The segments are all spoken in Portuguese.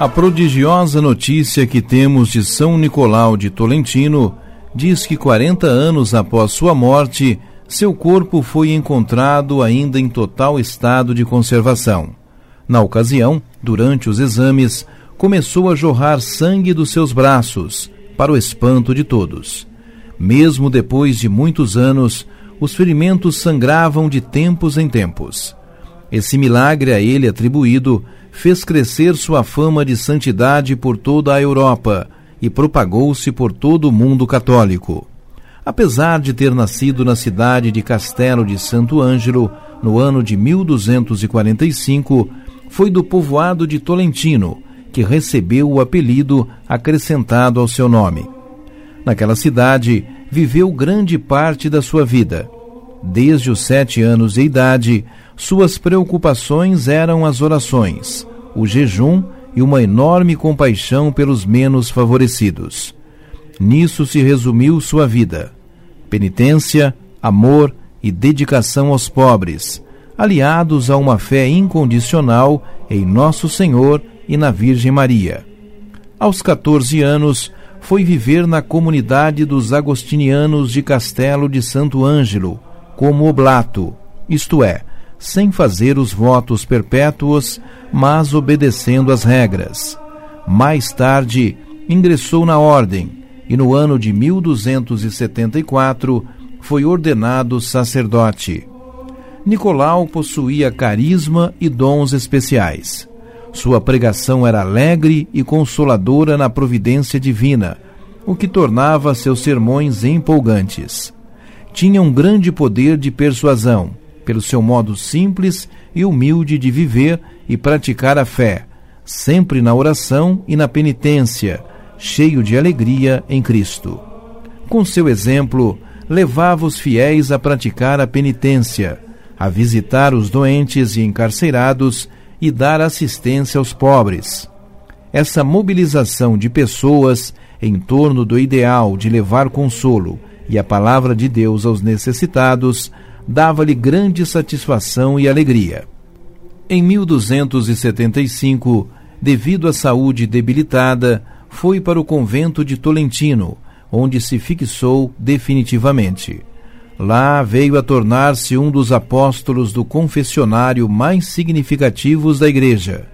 A prodigiosa notícia que temos de São Nicolau de Tolentino diz que 40 anos após sua morte, seu corpo foi encontrado ainda em total estado de conservação. Na ocasião, durante os exames, começou a jorrar sangue dos seus braços, para o espanto de todos. Mesmo depois de muitos anos, os ferimentos sangravam de tempos em tempos. Esse milagre a ele atribuído fez crescer sua fama de santidade por toda a Europa e propagou-se por todo o mundo católico. Apesar de ter nascido na cidade de Castelo de Santo Ângelo no ano de 1245, foi do povoado de Tolentino que recebeu o apelido acrescentado ao seu nome. Naquela cidade, viveu grande parte da sua vida. Desde os sete anos de idade, suas preocupações eram as orações, o jejum e uma enorme compaixão pelos menos favorecidos. Nisso se resumiu sua vida: penitência, amor e dedicação aos pobres, aliados a uma fé incondicional em Nosso Senhor e na Virgem Maria. Aos 14 anos, foi viver na comunidade dos agostinianos de Castelo de Santo Ângelo, como oblato, isto é, sem fazer os votos perpétuos, mas obedecendo às regras. Mais tarde, ingressou na ordem e no ano de 1274 foi ordenado sacerdote. Nicolau possuía carisma e dons especiais. Sua pregação era alegre e consoladora na providência divina, o que tornava seus sermões empolgantes. Tinha um grande poder de persuasão pelo seu modo simples e humilde de viver e praticar a fé, sempre na oração e na penitência, cheio de alegria em Cristo. Com seu exemplo, levava os fiéis a praticar a penitência, a visitar os doentes e encarcerados e dar assistência aos pobres. Essa mobilização de pessoas em torno do ideal de levar consolo e a palavra de Deus aos necessitados dava-lhe grande satisfação e alegria. Em 1275, devido à saúde debilitada, foi para o convento de Tolentino, onde se fixou definitivamente. Lá veio a tornar-se um dos apóstolos do confessionário mais significativos da Igreja.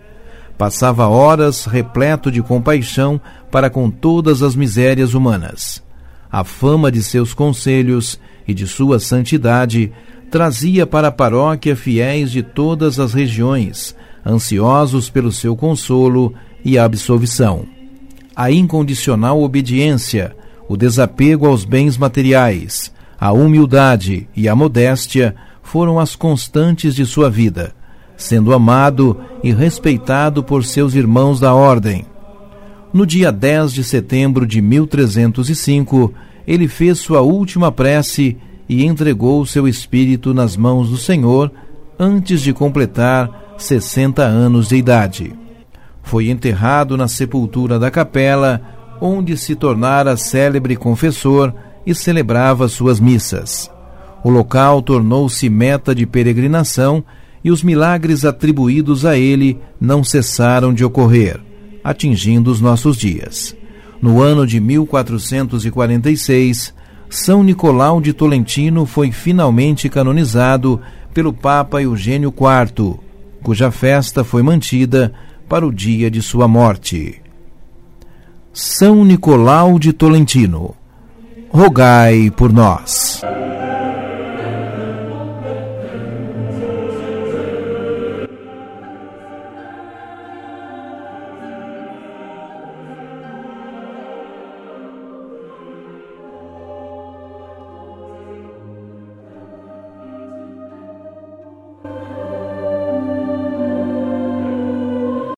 Passava horas repleto de compaixão para com todas as misérias humanas. A fama de seus conselhos e de sua santidade, trazia para a paróquia fiéis de todas as regiões, ansiosos pelo seu consolo e absolvição. A incondicional obediência, o desapego aos bens materiais, a humildade e a modéstia foram as constantes de sua vida, sendo amado e respeitado por seus irmãos da ordem. No dia 10 de setembro de 1305, ele fez sua última prece e entregou seu espírito nas mãos do Senhor antes de completar 60 anos de idade. Foi enterrado na sepultura da capela, onde se tornara célebre confessor e celebrava suas missas. O local tornou-se meta de peregrinação e os milagres atribuídos a ele não cessaram de ocorrer, atingindo os nossos dias. No ano de 1446, São Nicolau de Tolentino foi finalmente canonizado pelo Papa Eugênio IV, cuja festa foi mantida para o dia de sua morte. São Nicolau de Tolentino, rogai por nós.